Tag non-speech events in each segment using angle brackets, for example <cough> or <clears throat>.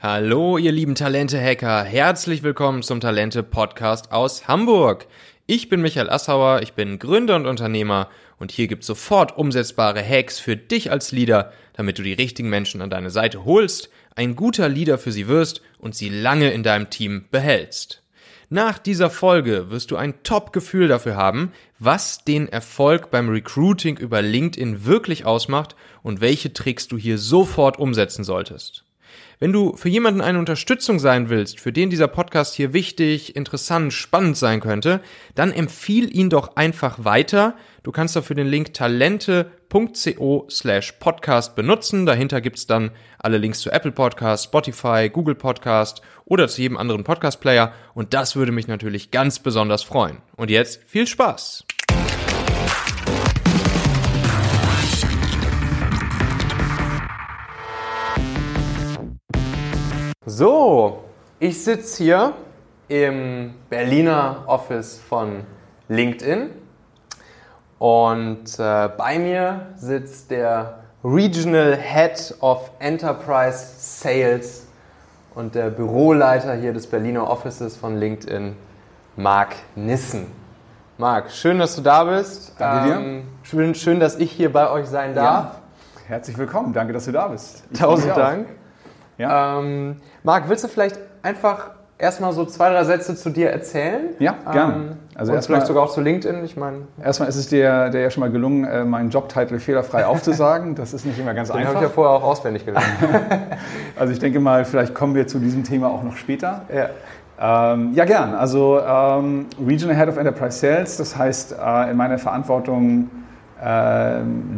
Hallo, ihr lieben Talente-Hacker. Herzlich willkommen zum Talente-Podcast aus Hamburg. Ich bin Michael Assauer, ich bin Gründer und Unternehmer und hier gibt's sofort umsetzbare Hacks für dich als Leader, damit du die richtigen Menschen an deine Seite holst, ein guter Leader für sie wirst und sie lange in deinem Team behältst. Nach dieser Folge wirst du ein Top-Gefühl dafür haben, was den Erfolg beim Recruiting über LinkedIn wirklich ausmacht und welche Tricks du hier sofort umsetzen solltest. Wenn du für jemanden eine Unterstützung sein willst, für den dieser Podcast hier wichtig, interessant, spannend sein könnte, dann empfiehl ihn doch einfach weiter. Du kannst dafür den Link talente.co slash podcast benutzen. Dahinter gibt's dann alle Links zu Apple Podcast, Spotify, Google Podcast oder zu jedem anderen Podcast-Player. Und das würde mich natürlich ganz besonders freuen. Und jetzt viel Spaß! So, ich sitze hier im Berliner Office von LinkedIn und äh, bei mir sitzt der Regional Head of Enterprise Sales und der Büroleiter hier des Berliner Offices von LinkedIn, Marc Nissen. Marc, schön, dass du da bist. Danke dir. Ähm, schön, schön, dass ich hier bei euch sein darf. Ja. Herzlich willkommen, danke, dass du da bist. Ich Tausend Dank. Ja. Ähm, Marc, willst du vielleicht einfach erstmal so zwei, drei Sätze zu dir erzählen? Ja, gerne. Ähm, also und vielleicht sogar auch zu LinkedIn. Ich meine, erstmal ist es dir, dir ja schon mal gelungen, äh, meinen Jobtitel fehlerfrei <laughs> aufzusagen. Das ist nicht immer ganz den einfach. habe ich ja vorher auch auswendig gelernt. <laughs> also ich denke mal, vielleicht kommen wir zu diesem Thema auch noch später. ja. Ähm, ja, gern. Also ähm, Regional Head of Enterprise Sales, das heißt, äh, in meiner Verantwortung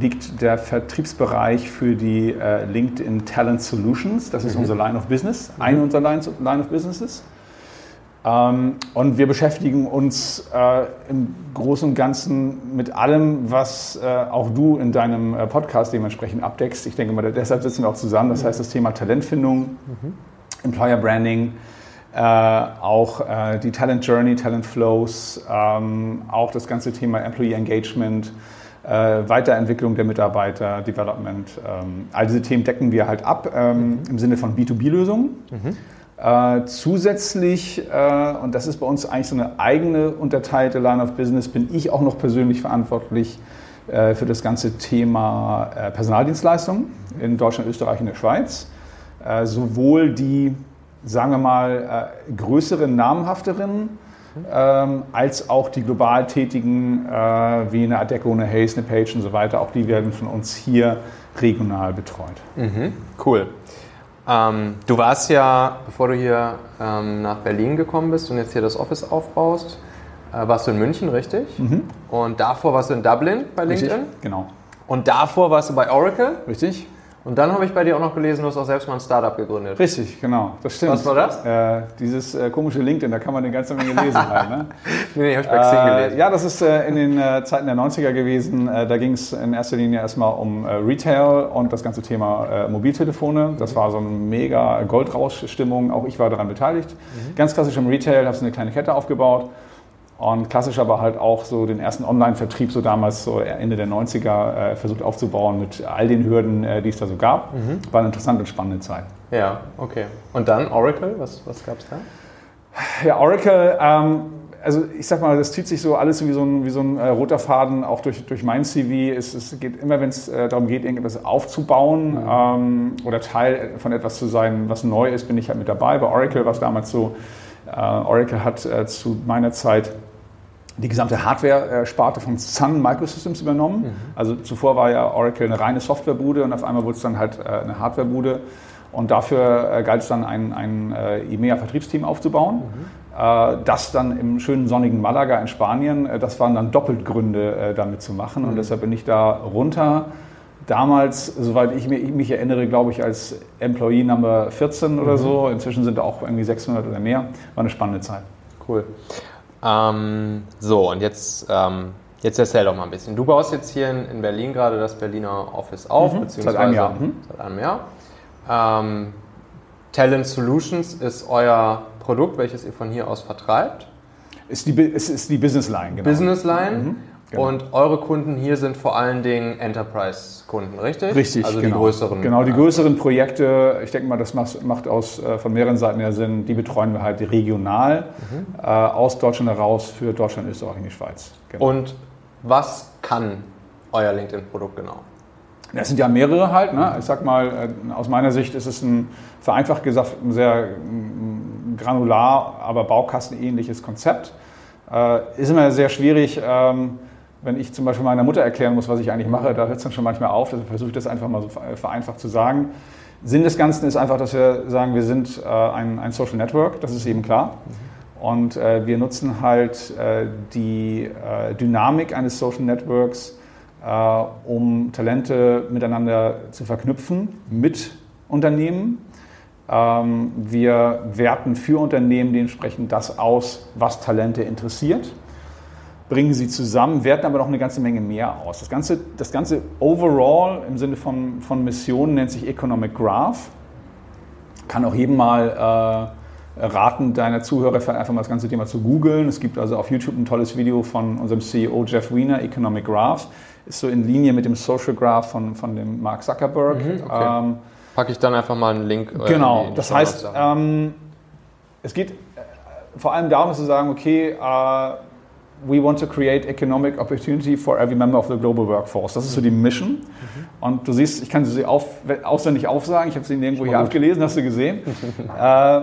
liegt der Vertriebsbereich für die äh, LinkedIn Talent Solutions. Das ist Mhm. unser Line of Business, eine unserer Lines, Line of Businesses. Ähm, und wir beschäftigen uns äh, im Großen und Ganzen mit allem, was äh, auch du in deinem äh, Podcast dementsprechend abdeckst. Ich denke mal, deshalb sitzen wir auch zusammen. Das heißt, das Thema Talentfindung, Employer Branding, äh, auch äh, die Talent Journey, Talent Flows, ähm, auch das ganze Thema Employee Engagement, äh, Weiterentwicklung der Mitarbeiter, Development. Ähm, all diese Themen decken wir halt ab ähm, im Sinne von B2B-Lösungen. Äh, zusätzlich, äh, und das ist bei uns eigentlich so eine eigene unterteilte Line of Business, bin ich auch noch persönlich verantwortlich äh, für das ganze Thema äh, Personaldienstleistungen in Deutschland, Österreich und der Schweiz. Äh, sowohl die, sagen wir mal, größeren, namhafteren, ähm, als auch die global tätigen, äh, wie eine Adecco, eine Hayes, eine Page und so weiter, auch die werden von uns hier regional betreut. Mhm. Cool. Ähm, du warst ja, bevor du hier ähm, nach Berlin gekommen bist und jetzt hier das Office aufbaust, äh, warst du in München, richtig? Und davor warst du in Dublin bei LinkedIn. Richtig? Genau. Und davor warst du bei Oracle. Richtig? Und dann habe ich bei dir auch noch gelesen, du hast auch selbst mal ein Startup gegründet. Richtig, genau. Das stimmt. Was war das? Äh, dieses äh, komische LinkedIn, da kann man eine ganze Menge lesen halt. Ne? <laughs> Nee, nee, habe ich bei Xing Äh, gelesen. ja, das ist äh, in den äh, Zeiten der 90er gewesen. Äh, da ging es in erster Linie erstmal um Retail und das ganze Thema Mobiltelefone. Das war so eine mega Goldrauschstimmung. Auch ich war daran beteiligt. Ganz klassisch im Retail, habe so eine kleine Kette aufgebaut. Und klassisch aber halt auch so den ersten Online-Vertrieb, so damals, so Ende der 90er, äh, versucht aufzubauen mit all den Hürden, äh, die es da so gab. War eine interessante und spannende Zeit. Ja, okay. Und dann Oracle, was, was gab es da? Ja, Oracle, ähm, also ich sag mal, das zieht sich so alles wie so ein, wie so ein äh, roter Faden auch durch, durch mein CV. Es, es geht immer, wenn es äh, darum geht, irgendetwas aufzubauen ähm, oder Teil von etwas zu sein, was neu ist, bin ich halt mit dabei. Bei Oracle war es damals so, äh, Oracle hat äh, zu meiner Zeit die gesamte Hardware-Sparte von Sun Microsystems übernommen. Also zuvor war ja Oracle eine reine Softwarebude und auf einmal wurde es dann halt äh, eine Hardwarebude. Und dafür äh, galt es dann, ein, ein äh, EMEA-Vertriebsteam aufzubauen. Äh, das dann im schönen sonnigen Malaga in Spanien, äh, das waren dann doppelt Gründe, äh, damit zu machen. Und deshalb bin ich da runter. Damals, soweit ich mich, ich mich erinnere, glaube ich, als Employee Number 14 oder so. Inzwischen sind da auch irgendwie 600 oder mehr. War eine spannende Zeit. Cool. Ähm, so, und jetzt, ähm, jetzt erzähl doch mal ein bisschen. Du baust jetzt hier in, in Berlin gerade das Berliner Office auf, beziehungsweise Seit einem Jahr. Mhm. Seit einem Jahr. Ähm, Talent Solutions ist euer Produkt, welches ihr von hier aus vertreibt. Ist die, es ist die Business Line, genau. Business Line. Genau. Und eure Kunden hier sind vor allen Dingen Enterprise-Kunden, richtig? Richtig, also genau. die größeren. Genau, die größeren Projekte, ich denke mal, das macht aus, äh, von mehreren Seiten ja Sinn, die betreuen wir halt regional mhm. äh, aus Deutschland heraus für Deutschland, Österreich und die Schweiz. Genau. Und was kann euer LinkedIn-Produkt genau? Das sind ja mehrere halt. Ne? Ich sag mal, äh, aus meiner Sicht ist es ein vereinfacht gesagt ein sehr granular, aber baukastenähnliches Konzept. Äh, ist immer sehr schwierig, ähm, wenn ich zum Beispiel meiner Mutter erklären muss, was ich eigentlich mache, da hört es dann schon manchmal auf. Deshalb versuche ich das einfach mal so vereinfacht zu sagen. Sinn des Ganzen ist einfach, dass wir sagen, wir sind äh, ein, ein, Social Network, das ist eben klar. Und äh, wir nutzen halt äh, die äh, Dynamik eines Social Networks, äh, um Talente miteinander zu verknüpfen mit Unternehmen. Ähm, wir werten für Unternehmen dementsprechend das aus, was Talente interessiert bringen sie zusammen, werten aber noch eine ganze Menge mehr aus. Das ganze, das ganze Overall im Sinne von, von Missionen nennt sich Economic Graph. Kann auch jedem mal äh, raten, deiner Zuhörer einfach mal das ganze Thema zu googeln. Es gibt also auf YouTube ein tolles Video von unserem CEO Jeff Wiener, Economic Graph. Ist so in Linie mit dem Social Graph von, von dem Mark Zuckerberg. Mhm, okay. ähm, Packe ich dann einfach mal einen Link. Äh, genau, das heißt, ähm, es geht äh, vor allem darum, zu sagen, okay, äh, we want to create economic opportunity for every member of the global workforce. Das ist so die Mission. Mhm. Und du siehst, ich kann sie auf, auswendig aufsagen, ich habe sie nirgendwo hier abgelesen, hast du gesehen. <laughs> äh,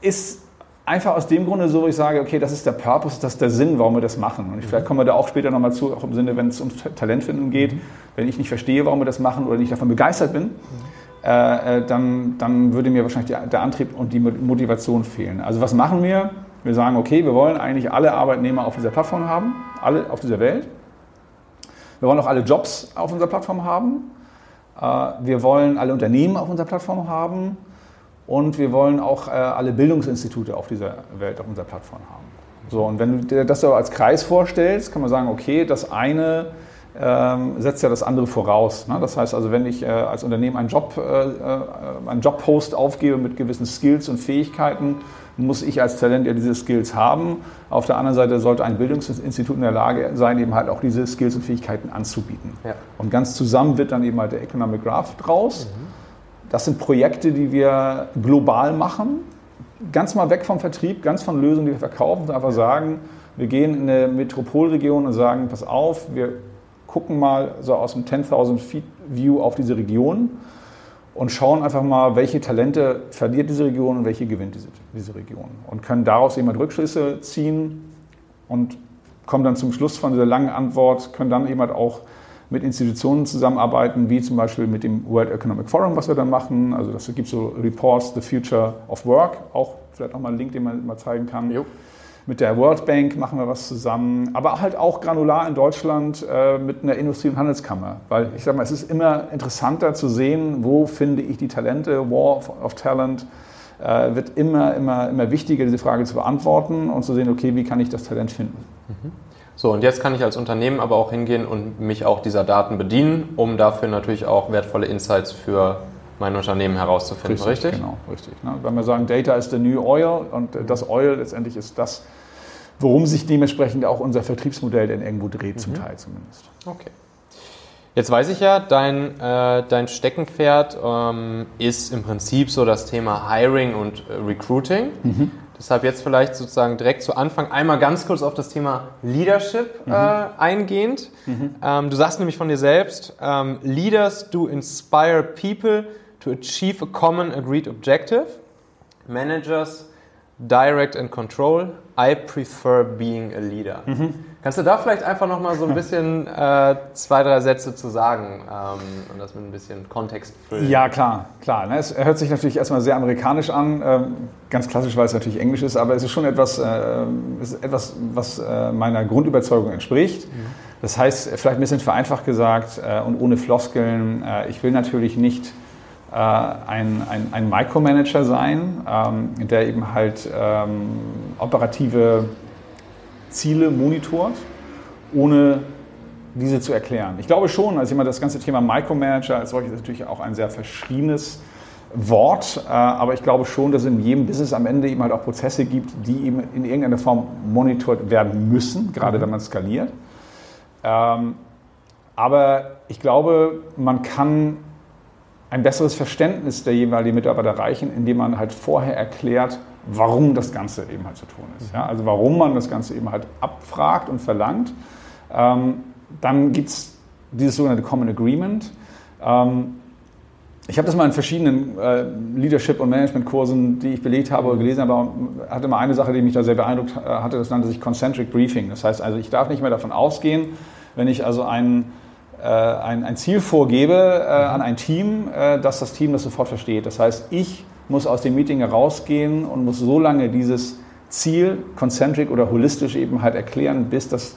ist einfach aus dem Grunde so, wo ich sage, okay, das ist der Purpose, das ist der Sinn, warum wir das machen. Und vielleicht kommen wir da auch später nochmal zu, auch im Sinne, wenn es um Talentfindung geht. Mhm. Wenn ich nicht verstehe, warum wir das machen oder nicht davon begeistert bin, mhm. äh, äh dann, dann würde mir wahrscheinlich der Antrieb und die Motivation fehlen. Also was machen wir? Wir sagen, okay, wir wollen eigentlich alle Arbeitnehmer auf dieser Plattform haben, alle auf dieser Welt. Wir wollen auch alle Jobs auf unserer Plattform haben. Äh, wir wollen alle Unternehmen auf unserer Plattform haben. Und wir wollen auch äh, alle Bildungsinstitute auf dieser Welt auf unserer Plattform haben. So, und wenn du dir das aber als Kreis vorstellst, kann man sagen, okay, das eine ähm, setzt ja das andere voraus. Ne? Das heißt also, wenn ich äh, als Unternehmen einen, Job, einen Jobpost aufgebe mit gewissen Skills und Fähigkeiten, muss ich als Talent ja diese Skills haben. Auf der anderen Seite sollte ein Bildungsinstitut in der Lage sein, eben halt auch diese Skills und Fähigkeiten anzubieten. Ja. Und ganz zusammen wird dann eben halt der Economic Graph draus. Mhm. Das sind Projekte, die wir global machen. Ganz mal weg vom Vertrieb, ganz von Lösungen, die wir verkaufen, und einfach sagen, wir gehen in eine Metropolregion und sagen, pass auf, wir gucken mal so aus dem 10.000 Feet View auf diese Region und schauen einfach mal, welche Talente verliert diese Region und welche gewinnt diese, diese Region. Und können daraus eben Rückschlüsse ziehen und kommen dann zum Schluss von dieser langen Antwort, können dann eben halt auch mit Institutionen zusammenarbeiten, wie zum Beispiel mit dem World Economic Forum, was wir dann machen. Also das gibt so Reports, The Future of Work, auch vielleicht auch mal einen Link, den man mal zeigen kann. Jo. Mit der World Bank machen wir was zusammen, aber halt auch granular in Deutschland äh, mit einer Industrie- und Handelskammer. Weil ich sage mal, es ist immer interessanter zu sehen, wo finde ich die Talente, War of Talent. Äh, wird immer, immer, immer wichtiger, diese Frage zu beantworten und zu sehen, okay, wie kann ich das Talent finden. Mhm. So, und jetzt kann ich als Unternehmen aber auch hingehen und mich auch dieser Daten bedienen, um dafür natürlich auch wertvolle Insights für mein Unternehmen herauszufinden, richtig? richtig? Genau, richtig. Ne? Wenn wir sagen, Data ist the new oil und das Oil letztendlich ist das, worum sich dementsprechend auch unser Vertriebsmodell denn irgendwo dreht, mhm. zum Teil zumindest. Okay. Jetzt weiß ich ja, dein, äh, dein Steckenpferd ähm, ist im Prinzip so das Thema Hiring und äh, Recruiting. Mhm. Deshalb jetzt vielleicht sozusagen direkt zu Anfang einmal ganz kurz auf das Thema Leadership mhm. äh, eingehend. Mhm. Ähm, du sagst nämlich von dir selbst, ähm, Leaders do inspire people to achieve a common agreed objective. Managers direct and control. I prefer being a leader. Mhm. Kannst du da vielleicht einfach noch mal so ein <laughs> bisschen äh, zwei, drei Sätze zu sagen ähm, und das mit ein bisschen Kontext füllen? Ja, klar, klar. Ne? Es hört sich natürlich erstmal sehr amerikanisch an, ähm, ganz klassisch, weil es natürlich Englisch ist, aber es ist schon etwas, äh, ist etwas was äh, meiner Grundüberzeugung entspricht. Mhm. Das heißt, vielleicht ein bisschen vereinfacht gesagt äh, und ohne Floskeln, äh, ich will natürlich nicht ein, ein, ein Micromanager sein, ähm, der eben halt ähm, operative Ziele monitort, ohne diese zu erklären. Ich glaube schon, also immer das ganze Thema Micromanager als solches ist natürlich auch ein sehr verschriebenes Wort, äh, aber ich glaube schon, dass es in jedem Business am Ende eben halt auch Prozesse gibt, die eben in irgendeiner Form monitort werden müssen, gerade mhm. wenn man skaliert. Ähm, aber ich glaube, man kann ein besseres Verständnis der jeweiligen Mitarbeiter erreichen, indem man halt vorher erklärt, warum das Ganze eben halt zu tun ist. Ja? Also warum man das Ganze eben halt abfragt und verlangt. Ähm, dann gibt es dieses sogenannte Common Agreement. Ähm, ich habe das mal in verschiedenen äh, Leadership- und Management-Kursen, die ich belegt habe oder gelesen habe, hatte mal eine Sache, die mich da sehr beeindruckt äh, hatte, das nannte sich Concentric Briefing. Das heißt also, ich darf nicht mehr davon ausgehen, wenn ich also ein, äh, ein, ein, Ziel vorgebe äh, an ein Team, äh, dass das Team das sofort versteht. Das heißt, ich muss aus dem Meeting herausgehen und muss so lange dieses Ziel, concentric oder holistisch eben halt erklären, bis das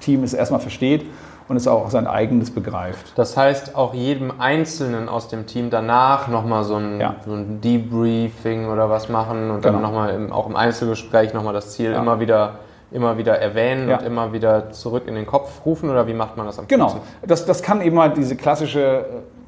Team es erstmal versteht und es auch sein eigenes begreift. Das heißt, auch jedem Einzelnen aus dem Team danach nochmal so ein, ja. so ein Debriefing oder was machen und genau. dann nochmal auch im Einzelgespräch nochmal das Ziel ja. immer wieder immer wieder erwähnen ja. und immer wieder zurück in den Kopf rufen oder wie macht man das am Genau, das, das kann eben halt diese klassische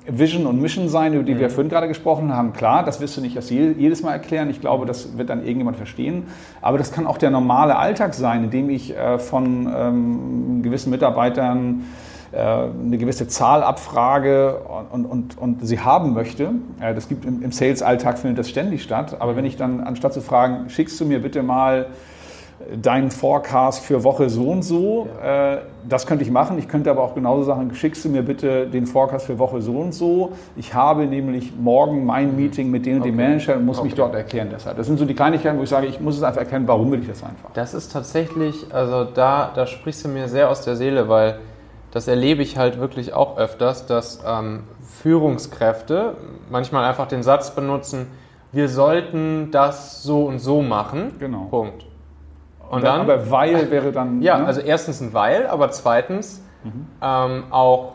Vision und Mission sein, über die mhm. wir vorhin gerade gesprochen haben. Klar, das wirst du nicht jedes Mal erklären. Ich glaube, das wird dann irgendjemand verstehen. Aber das kann auch der normale Alltag sein, in dem ich äh, von ähm, gewissen Mitarbeitern äh, eine gewisse Zahl abfrage und, und, und sie haben möchte. Äh, das gibt im, im Sales-Alltag findet das ständig statt. Aber wenn ich dann, anstatt zu fragen, schickst du mir bitte mal deinen Forecast für Woche so und so. Ja. Äh, das könnte ich machen. Ich könnte aber auch genauso sagen, schickst du mir bitte den Forecast für Woche so und so. Ich habe nämlich morgen mein mhm. Meeting mit den und okay. dem Manager und muss okay. mich dort erklären deshalb. Das sind so die Kleinigkeiten, wo ich sage, ich muss es einfach erkennen, warum will ich das einfach. Das ist tatsächlich, also da, da sprichst du mir sehr aus der Seele, weil das erlebe ich halt wirklich auch öfters, dass ähm, Führungskräfte manchmal einfach den Satz benutzen, wir sollten das so und so machen. Genau. Punkt. Und dann, aber weil wäre dann. Ja, ne? also erstens ein weil, aber zweitens mhm. ähm, auch,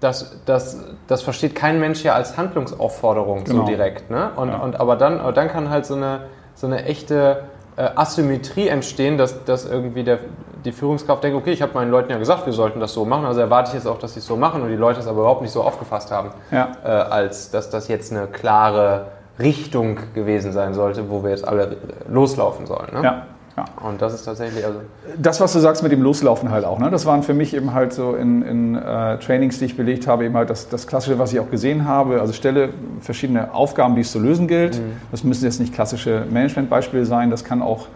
das, das, das versteht kein Mensch ja als Handlungsaufforderung genau. so direkt. Ne? Und, ja. und, aber dann, aber dann kann halt so eine, so eine echte äh, Asymmetrie entstehen, dass, dass irgendwie der, die Führungskraft denkt, okay, ich habe meinen Leuten ja gesagt, wir sollten das so machen, also erwarte ich jetzt auch, dass sie es so machen und die Leute es aber überhaupt nicht so aufgefasst haben, ja. äh, als dass das jetzt eine klare Richtung gewesen sein sollte, wo wir jetzt alle loslaufen sollen. Ne? Ja. Ja. Und das ist tatsächlich also. Das, was du sagst mit dem Loslaufen halt auch, ne? das waren für mich eben halt so in, in äh, Trainings, die ich belegt habe, eben halt das, das Klassische, was ich auch gesehen habe. Also stelle verschiedene Aufgaben, die es zu lösen gilt. Mhm. Das müssen jetzt nicht klassische Managementbeispiele sein, das kann auch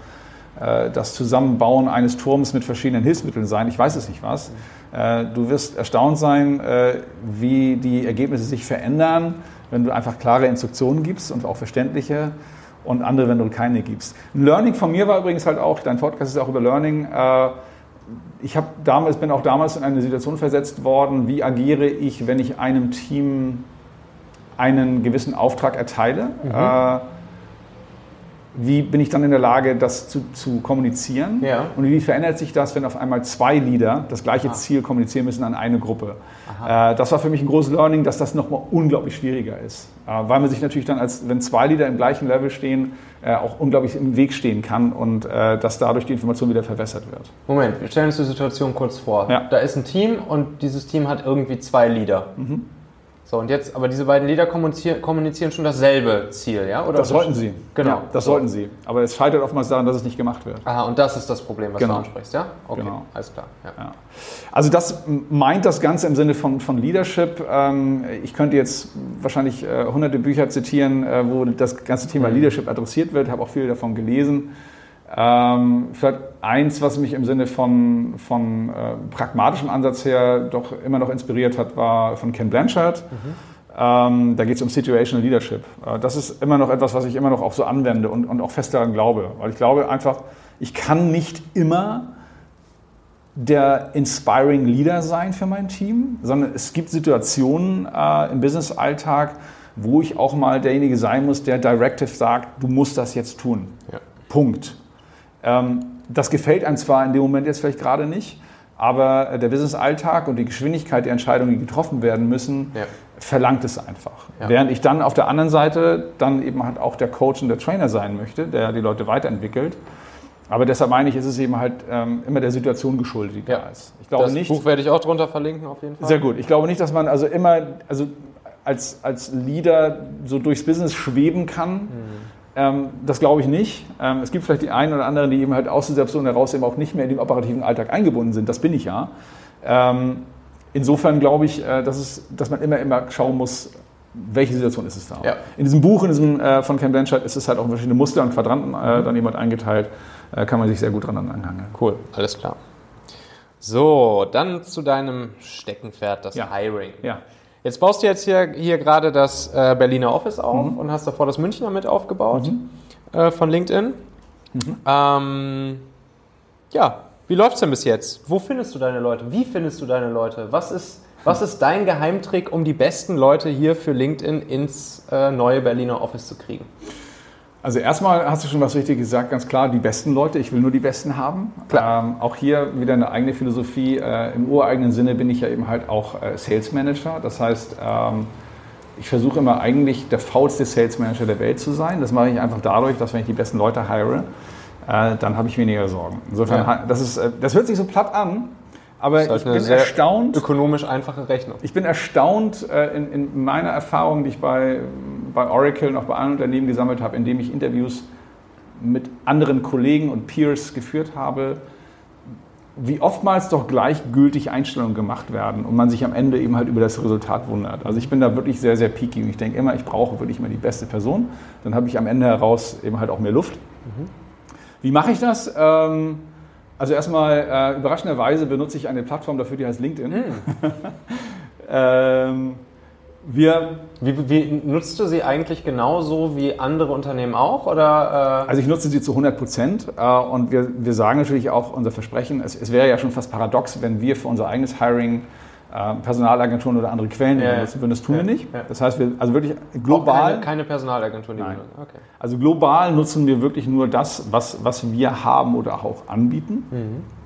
äh, das Zusammenbauen eines Turms mit verschiedenen Hilfsmitteln sein. Ich weiß es nicht was. Mhm. Äh, du wirst erstaunt sein, äh, wie die Ergebnisse sich verändern, wenn du einfach klare Instruktionen gibst und auch verständliche und andere, wenn du keine gibst. Ein Learning von mir war übrigens halt auch, dein Podcast ist auch über Learning. Äh, ich damals, bin auch damals in eine Situation versetzt worden, wie agiere ich, wenn ich einem Team einen gewissen Auftrag erteile. Mhm. Wie bin ich dann in der Lage, das zu, zu kommunizieren? Ja. Und wie verändert sich das, wenn auf einmal zwei Leader das gleiche Aha. Ziel kommunizieren müssen an eine Gruppe? Äh, das war für mich ein großes Learning, dass das nochmal unglaublich schwieriger ist. Äh, weil man sich natürlich dann, als wenn zwei Leader im gleichen Level stehen, äh, auch unglaublich im Weg stehen kann und äh, dass dadurch die Information wieder verwässert wird. Moment, wir stellen uns die Situation kurz vor. Ja. Da ist ein Team und dieses Team hat irgendwie zwei Leader. Mhm. So, und jetzt, aber diese beiden Lieder kommunizieren, schon dasselbe Ziel, ja? Oder das sollten sie. Genau. Ja, das so. sollten sie. Aber es scheitert oftmals daran, dass es nicht gemacht wird. Aha, und das ist das Problem, was genau. du ansprichst, ja? Okay, genau. alles klar. Ja. Ja. Also das meint das Ganze im Sinne von, von Leadership. Ähm, ich könnte jetzt wahrscheinlich äh, hunderte Bücher zitieren, äh, wo das ganze Thema mhm. Leadership adressiert wird. Ich habe auch viel davon gelesen. Ähm, vielleicht eins, was mich im Sinne von, von äh, pragmatischem Ansatz her doch immer noch inspiriert hat, war von Ken Blanchard. Mhm. Ähm, da geht es um Situational Leadership. Äh, das ist immer noch etwas, was ich immer noch auch so anwende und, und auch fest daran glaube. Weil ich glaube einfach, ich kann nicht immer der inspiring Leader sein für mein Team, sondern es gibt Situationen äh, im Business-Alltag, wo ich auch mal derjenige sein muss, der Directive sagt, du musst das jetzt tun. Ja. Punkt. Ähm, das gefällt einem zwar in dem Moment jetzt vielleicht gerade nicht, aber der Business-Alltag und die Geschwindigkeit der Entscheidungen, die getroffen werden müssen, ja. verlangt es einfach. Ja. Während ich dann auf der anderen Seite dann eben halt auch der Coach und der Trainer sein möchte, der die Leute weiterentwickelt. Aber deshalb meine ich, ist es eben halt ähm, immer der Situation geschuldet, die ja. da ist. Ich glaube das nicht, Buch werde ich auch drunter verlinken, auf jeden Fall. Sehr gut. Ich glaube nicht, dass man also immer, also als, als Leader so durchs Business schweben kann. Mhm. Ähm, das glaube ich nicht. Ähm, es gibt vielleicht die einen oder anderen, die eben halt aus dieser Situation heraus eben auch nicht mehr in den operativen Alltag eingebunden sind. Das bin ich ja. Ähm, insofern glaube ich, äh, dass, es, dass man immer, immer schauen muss, welche Situation ist es da. Ja. In diesem Buch, in diesem äh, von Ken Blanchard, ist es halt auch verschiedene Muster und Quadranten äh, dann jemand eingeteilt. Äh, kann man sich sehr gut dran anhangen. Cool, alles klar. So, dann zu deinem Steckenpferd, das ja. Hiring. Ja. Jetzt baust du jetzt hier, hier gerade das äh, Berliner Office auf mhm. und hast davor das Münchner mit aufgebaut mhm. äh, von LinkedIn. Mhm. Ähm, ja, wie läuft es denn bis jetzt? Wo findest du deine Leute? Wie findest du deine Leute? Was ist, was ist dein Geheimtrick, um die besten Leute hier für LinkedIn ins äh, neue Berliner Office zu kriegen? Also erstmal hast du schon was richtig gesagt, ganz klar, die besten Leute, ich will nur die besten haben. Ähm, auch hier wieder eine eigene Philosophie. Äh, Im ureigenen Sinne bin ich ja eben halt auch äh, Sales Manager. Das heißt, ähm, ich versuche immer eigentlich der faulste Sales Manager der Welt zu sein. Das mache ich einfach dadurch, dass wenn ich die besten Leute hire, äh, dann habe ich weniger Sorgen. Insofern, ja. das, ist, äh, das hört sich so platt an, aber das heißt ich bin erstaunt. Ökonomisch einfache Rechnung. Ich bin erstaunt äh, in, in, meiner Erfahrung, die ich bei, bei Oracle und auch bei anderen Unternehmen gesammelt habe, indem ich Interviews mit anderen Kollegen und Peers geführt habe, wie oftmals doch gleichgültig Einstellungen gemacht werden und man sich am Ende eben halt über das Resultat wundert. Also ich bin da wirklich sehr, sehr picky und ich denke immer, ich brauche wirklich immer die beste Person. Dann habe ich am Ende heraus eben halt auch mehr Luft. Mhm. Wie mache ich das? Ähm, also erstmal, äh, überraschenderweise benutze ich eine Plattform dafür, die heißt LinkedIn. Mm. <laughs> ähm, wir wie, wie, nutzt du sie eigentlich genauso wie andere Unternehmen auch? Oder, äh? Also ich nutze sie zu 100 Prozent äh, und wir, wir sagen natürlich auch unser Versprechen, es, es wäre ja schon fast paradox, wenn wir für unser eigenes Hiring äh, Personalagenturen oder andere Quellen ja, benutzen würden. Das tun ja, wir nicht. Ja. Das heißt, wir also wirklich global. Keine, keine Personalagenturen, die Nein. Okay. Also global nutzen wir wirklich nur das, was, was wir haben oder auch anbieten. Mhm.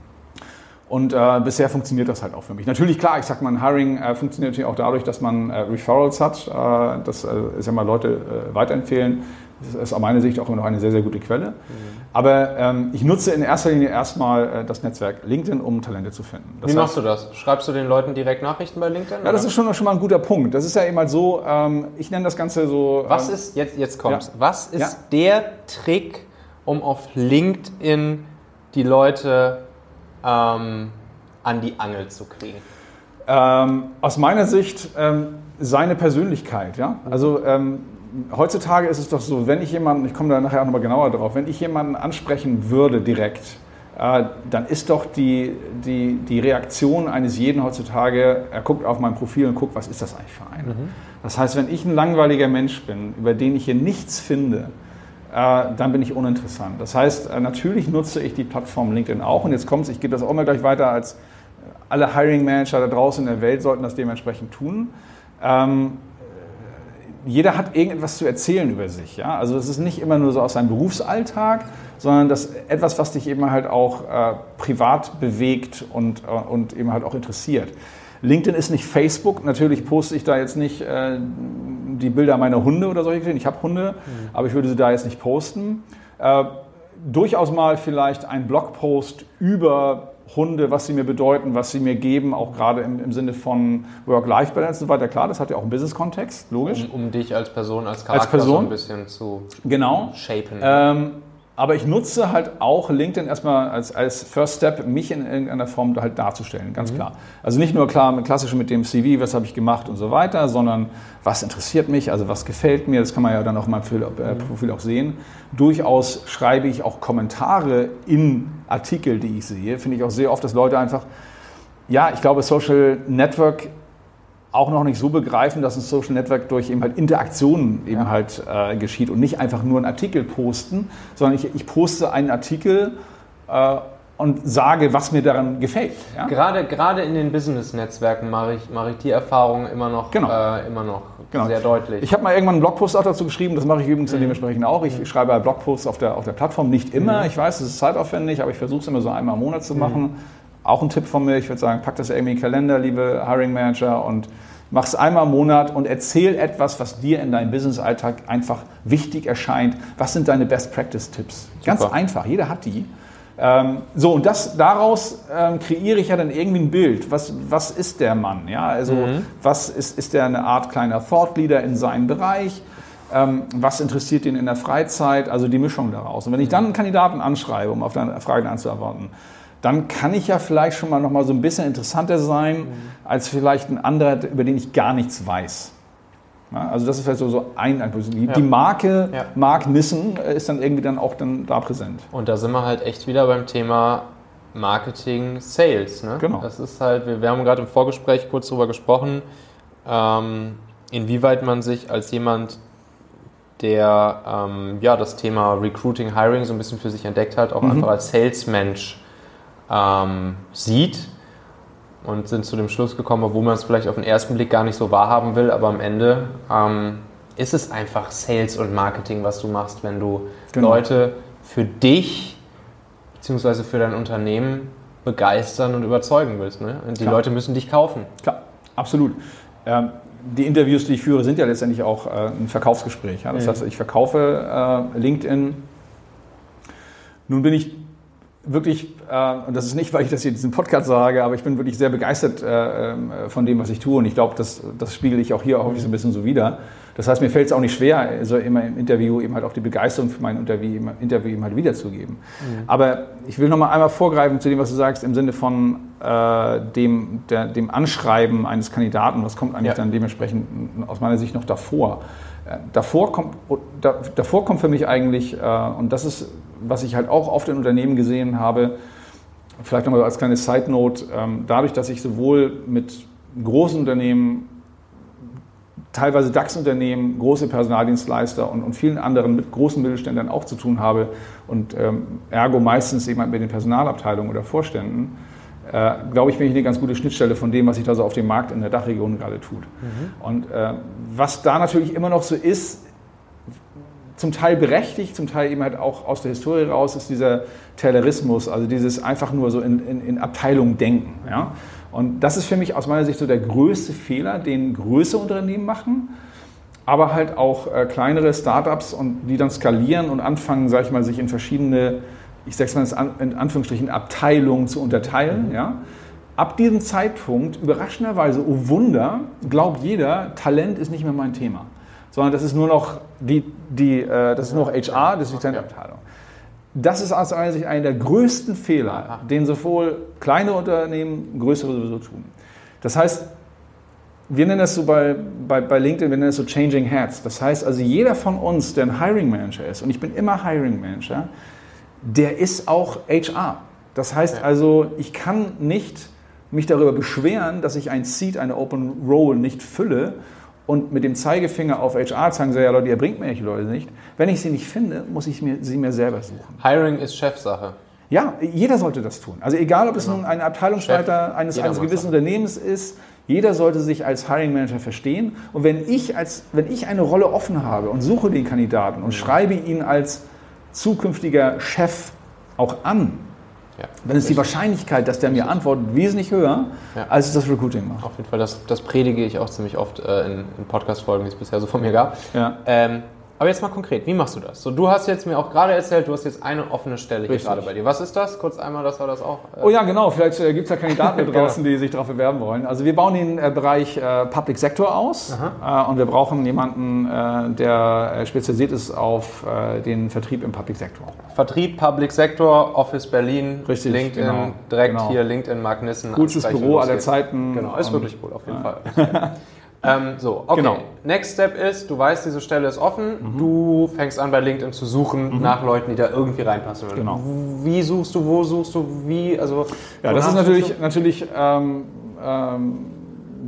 Und äh, bisher funktioniert das halt auch für mich. Natürlich, klar, ich sag mal, Hiring äh, funktioniert natürlich auch dadurch, dass man äh, Referrals hat. Äh, das äh, ist ja mal Leute äh, weiterempfehlen. Das ist aus meiner Sicht auch immer noch eine sehr, sehr gute Quelle. Mhm. Aber ähm, ich nutze in erster Linie erstmal das Netzwerk LinkedIn, um Talente zu finden. Das Wie machst du das? Schreibst du den Leuten direkt Nachrichten bei LinkedIn? Ja, das ist schon, schon mal ein guter Punkt. Das ist ja eben halt so, ähm, ich nenne das Ganze so. Was ähm, ist, jetzt, jetzt kommt's, ja. was ist ja. der Trick, um auf LinkedIn die Leute ähm, an die Angel zu kriegen? Ähm, aus meiner Sicht ähm, seine Persönlichkeit. Ja? Also ähm, heutzutage ist es doch so, wenn ich jemanden, ich komme da nachher auch nochmal genauer drauf, wenn ich jemanden ansprechen würde direkt, äh, dann ist doch die, die, die Reaktion eines jeden heutzutage, er guckt auf mein Profil und guckt, was ist das eigentlich für einer. Mhm. Das heißt, wenn ich ein langweiliger Mensch bin, über den ich hier nichts finde, dann bin ich uninteressant. Das heißt, äh, natürlich nutze ich die Plattform LinkedIn auch. Und jetzt kommt es, ich gebe das auch mal gleich weiter, als äh, alle Hiring Manager da draußen in der Welt sollten das dementsprechend tun. Ähm, jeder hat irgendetwas zu erzählen über sich. Ja? Also es ist nicht immer nur so aus seinem Berufsalltag, sondern das etwas, was dich eben halt auch äh, privat bewegt und, äh, und eben halt auch interessiert. LinkedIn ist nicht Facebook. Natürlich poste ich da jetzt nicht äh, die Bilder meiner Hunde oder solche Dinge. Ich habe Hunde, mhm. aber ich würde sie da jetzt nicht posten. Äh, durchaus mal vielleicht ein Blogpost über Hunde, was sie mir bedeuten, was sie mir geben, auch gerade im, im Sinne von Work-Life-Balance und so weiter. Klar, das hat ja auch einen Business-Kontext, logisch. Um, um, dich als Person, als Charakter als Person. so ein bisschen zu genau. shapen. Ähm, aber ich nutze halt auch LinkedIn erstmal als, als First Step, mich in irgendeiner Form halt darzustellen, ganz mhm. klar. Also nicht nur klar klassisch mit dem CV, was habe ich gemacht und so weiter, sondern was interessiert mich, also was gefällt mir, das kann man ja dann auch meinem äh, mhm. Profil auch sehen. Durchaus schreibe ich auch Kommentare in Artikel, die ich sehe. Finde ich auch sehr oft, dass Leute einfach, ja, ich glaube, Social Network auch noch nicht so begreifen, dass ein Social Network durch eben halt Interaktionen eben ja. halt äh, geschieht und nicht einfach nur einen Artikel posten, sondern ich, ich poste einen Artikel äh, und sage, was mir daran gefällt. Ja? Gerade, gerade in den Business-Netzwerken mache ich, mache ich die Erfahrung immer noch, genau. äh, immer noch genau. sehr deutlich. Ich habe mal irgendwann einen Blogpost auch dazu geschrieben, das mache ich übrigens mhm. dementsprechend auch. Ich mhm. schreibe Blogposts auf der, auf der Plattform, nicht immer. Mhm. Ich weiß, es ist zeitaufwendig, aber ich versuche es immer so einmal im Monat zu machen. Auch ein Tipp von mir, ich würde sagen, pack das irgendwie in den Kalender, liebe Hiring Manager, und mach es einmal im Monat und erzähl etwas, was dir in deinem Business-Alltag einfach wichtig erscheint. Was sind deine Best-Practice-Tipps? Ganz einfach, jeder hat die. Ähm, so, und das, daraus ähm, kreiere ich ja dann irgendwie ein Bild. Was, was ist der Mann? Ja? Also, mhm. was ist, ist der eine Art kleiner Thought Leader in seinem Bereich? Ähm, was interessiert ihn in der Freizeit? Also die Mischung daraus. Und wenn ich dann einen Kandidaten anschreibe, um auf deine Frage anzuantworten, dann kann ich ja vielleicht schon mal noch mal so ein bisschen interessanter sein mhm. als vielleicht ein anderer, über den ich gar nichts weiß. Ja, also das ist vielleicht so, so ein Einfluss. Die, ja. die Marke ja. Mark Nissen ist dann irgendwie dann auch dann da präsent. Und da sind wir halt echt wieder beim Thema Marketing, Sales. Ne? Genau. Das ist halt, wir, wir haben gerade im Vorgespräch kurz darüber gesprochen, ähm, inwieweit man sich als jemand, der ähm, ja, das Thema Recruiting, Hiring so ein bisschen für sich entdeckt hat, auch mhm. einfach als Salesmensch ähm, sieht und sind zu dem Schluss gekommen, obwohl man es vielleicht auf den ersten Blick gar nicht so wahrhaben will, aber am Ende ähm, ist es einfach Sales und Marketing, was du machst, wenn du genau. Leute für dich bzw. für dein Unternehmen begeistern und überzeugen willst. Ne? Und die Klar. Leute müssen dich kaufen. Klar, absolut. Ähm, die Interviews, die ich führe, sind ja letztendlich auch äh, ein Verkaufsgespräch. Ja? Das mhm. heißt, ich verkaufe äh, LinkedIn. Nun bin ich wirklich, äh, und das ist nicht, weil ich das hier in diesem Podcast sage, aber ich bin wirklich sehr begeistert äh, ähm, von dem, was ich tue. Und ich glaube, das, das spiegel ich auch hier auch so ein bisschen so wieder. Das heißt, mir fällt es auch nicht schwer, also immer im Interview eben halt auch die Begeisterung für mein Interview, Interview eben halt wiederzugeben. Mhm. Aber ich will nochmal einmal vorgreifen zu dem, was du sagst, im Sinne von äh, dem, der, dem Anschreiben eines Kandidaten. Was kommt eigentlich ja. dann dementsprechend aus meiner Sicht noch davor? Äh, davor kommt, da, davor kommt für mich eigentlich, äh, und das ist was ich halt auch oft in Unternehmen gesehen habe, vielleicht nochmal als kleine Side Note, ähm, dadurch, dass ich sowohl mit großen Unternehmen, teilweise DAX-Unternehmen, große Personaldienstleister und, und, vielen anderen mit großen Mittelständlern auch zu tun habe und ähm, ergo meistens eben mit den Personalabteilungen oder Vorständen, äh, glaube ich, bin ich eine ganz gute Schnittstelle von dem, was sich da so auf dem Markt in der Dachregion gerade tut. Mhm. Und äh, was da natürlich immer noch so ist, zum Teil berechtigt, zum Teil eben halt auch aus der Historie raus, ist dieser Taylorismus, also dieses einfach nur so in, in, in Abteilungen denken. Ja? Und das ist für mich aus meiner Sicht so der größte Fehler, den größere Unternehmen machen, aber halt auch äh, kleinere Startups und die dann skalieren und anfangen, sag ich mal, sich in verschiedene, ich sag's mal in Anführungsstrichen, Abteilungen zu unterteilen. Ja? Ab diesem Zeitpunkt, überraschenderweise, oh Wunder, glaubt jeder, Talent ist nicht mehr mein Thema sondern das ist nur noch die, die äh, das ist nur noch HR, das ist die Zentralabteilung. Das ist aus meiner Sicht einer der größten Fehler, den sowohl kleine Unternehmen, größere sowieso tun. Das heißt, wir nennen das so bei, bei, bei LinkedIn, wir nennen das so Changing Heads. Das heißt also, jeder von uns, der ein Hiring Manager ist, und ich bin immer Hiring Manager, der ist auch HR. Das heißt also, ich kann nicht mich darüber beschweren, dass ich ein Seat, eine Open Role nicht fülle und mit dem Zeigefinger auf HR sagen sie, ja Leute, ihr bringt mir die Leute nicht. Wenn ich sie nicht finde, muss ich mir, sie mir selber suchen. Hiring ist Chefsache. Ja, jeder sollte das tun. Also egal, ob genau. es nun ein Abteilungsleiter Chef, eines, eines gewissen Unternehmens ist, jeder sollte sich als Hiring Manager verstehen. Und wenn ich, als, wenn ich eine Rolle offen habe und suche den Kandidaten und schreibe ihn als zukünftiger Chef auch an, ja, dann ist die Wahrscheinlichkeit, dass der mir antwortet, wesentlich höher, ja. als es das Recruiting macht. Auf jeden Fall, das, das predige ich auch ziemlich oft äh, in, in Podcast-Folgen, die es bisher so von mir gab. Ja. Ähm, aber jetzt mal konkret, wie machst du das? So, du hast jetzt mir auch gerade erzählt, du hast jetzt eine offene Stelle hier gerade bei dir. Was ist das? Kurz einmal, dass wir das auch. Äh oh ja, genau. Vielleicht äh, gibt es ja Kandidaten <laughs> da draußen, genau. die sich darauf bewerben wollen. Also wir bauen den äh, Bereich äh, Public Sector aus äh, und wir brauchen jemanden, äh, der spezialisiert ist auf den Vertrieb im Public Sector. Vertrieb, Public Sector, Office Berlin, Richtig, LinkedIn, genau, direkt genau. hier LinkedIn, Magnissen. Coolstes Büro aller Zeiten. Genau, ist wirklich cool, auf jeden Fall. <laughs> Ähm, so, okay. Genau. Next Step ist, du weißt, diese Stelle ist offen, mhm. du fängst an bei LinkedIn zu suchen mhm. nach Leuten, die da irgendwie reinpassen würden. Genau. Wie suchst du, wo suchst du, wie, also... Ja, das ist natürlich, natürlich ähm, ähm,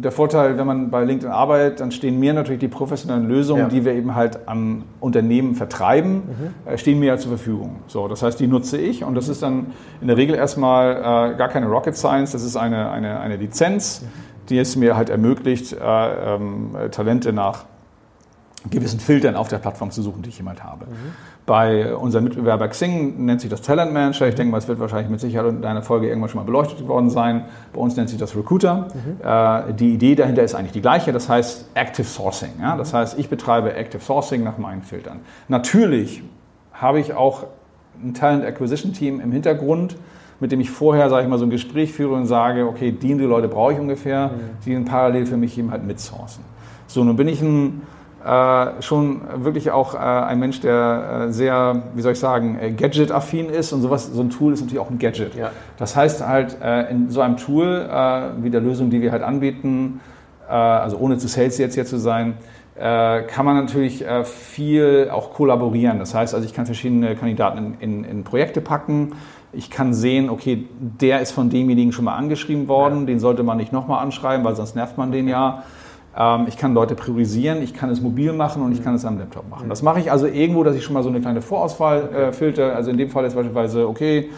der Vorteil, wenn man bei LinkedIn arbeitet, dann stehen mir natürlich die professionellen Lösungen, ja. die wir eben halt an Unternehmen vertreiben, mhm. Äh, stehen mir ja zur Verfügung. So, das heißt, die nutze ich und das ist dann in der Regel erstmal äh, gar keine Rocket Science, das ist eine, eine, eine Lizenz. Die es mir halt ermöglicht, äh, ähm, Talente nach gewissen Filtern auf der Plattform zu suchen, die ich jemand habe. Mhm. Bei unserem Mitbewerber Xing nennt sich das Talent Manager. Ich denke mal, es wird wahrscheinlich mit Sicherheit in deiner Folge irgendwann schon mal beleuchtet worden sein. Bei uns nennt sich das Recruiter. Mhm. Äh, die Idee dahinter ist eigentlich die gleiche, das heißt Active Sourcing. Ja? Das heißt, ich betreibe Active Sourcing nach meinen Filtern. Natürlich habe ich auch ein Talent Acquisition Team im Hintergrund, mit dem ich vorher, sage ich mal, so ein Gespräch führe und sage, okay, die die Leute brauche ich ungefähr, mhm. die parallel für mich eben halt mitsourcen. So, nun bin ich ein, äh, schon wirklich auch äh, ein Mensch, der äh, sehr, wie soll ich sagen, äh, Gadget-affin ist und sowas, so ein Tool ist natürlich auch ein Gadget. Ja. Das heißt halt, äh, in so einem Tool, äh, wie der Lösung, die wir halt anbieten, also ohne zu Sales jetzt hier zu sein, kann man natürlich viel auch kollaborieren. Das heißt, also ich kann verschiedene Kandidaten in, in, in Projekte packen, ich kann sehen, okay, der ist von demjenigen schon mal angeschrieben worden, ja. den sollte man nicht nochmal anschreiben, weil sonst nervt man den ja. Ähm, ich kann Leute priorisieren, ich kann es mobil machen und ich kann es am Laptop machen. Das mache ich also irgendwo, dass ich schon mal so eine kleine Vorauswahl äh, filter. Also in dem Fall ist beispielsweise, okay,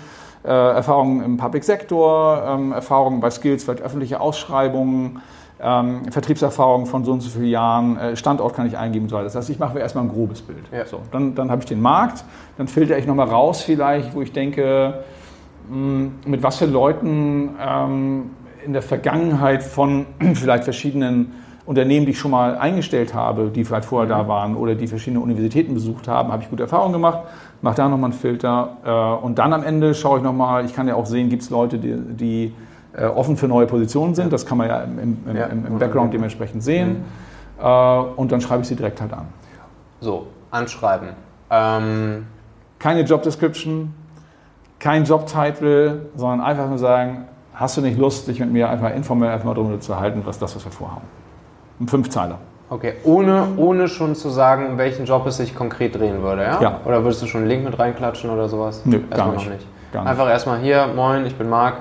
äh, Erfahrungen im Public Sektor, ähm, Erfahrungen bei Skills, vielleicht öffentliche Ausschreibungen, ähm, Vertriebserfahrung von so und so vielen Jahren, äh, Standort kann ich eingeben und so weiter. Das heißt, ich mache mir erstmal ein grobes Bild. Ja. So, dann dann habe ich den Markt, dann filtere ich nochmal raus vielleicht, wo ich denke, mh, hm, mit was für Leuten ähm, in der Vergangenheit von <clears throat> vielleicht verschiedenen Unternehmen, die ich schon mal eingestellt habe, die vielleicht vorher da mhm. waren oder die verschiedene Universitäten besucht haben, habe ich gute Erfahrungen gemacht, mache da nochmal einen Filter äh, und dann am Ende schaue ich nochmal, ich kann ja auch sehen, gibt es Leute, die, die äh, offen für neue Positionen sind. Das kann man ja im, im, ja. im, im Background dementsprechend sehen. Mhm. Äh, und dann schreibe ich sie direkt halt an. So, anschreiben. Ähm Keine Job Description, kein Jobtitel, sondern einfach nur sagen, hast du nicht Lust, dich mit mir einfach informell einfach mal drüber zu halten, was das, was wir vorhaben. Ein Fünfzeiler. Okay, ohne, ohne schon zu sagen, um welchen Job es sich konkret drehen würde, ja? Ja. Oder würdest du schon einen Link mit reinklatschen oder sowas? Nö, erstmal gar nicht. nicht. Gar nicht. Einfach erstmal hier, moin, ich bin Marc,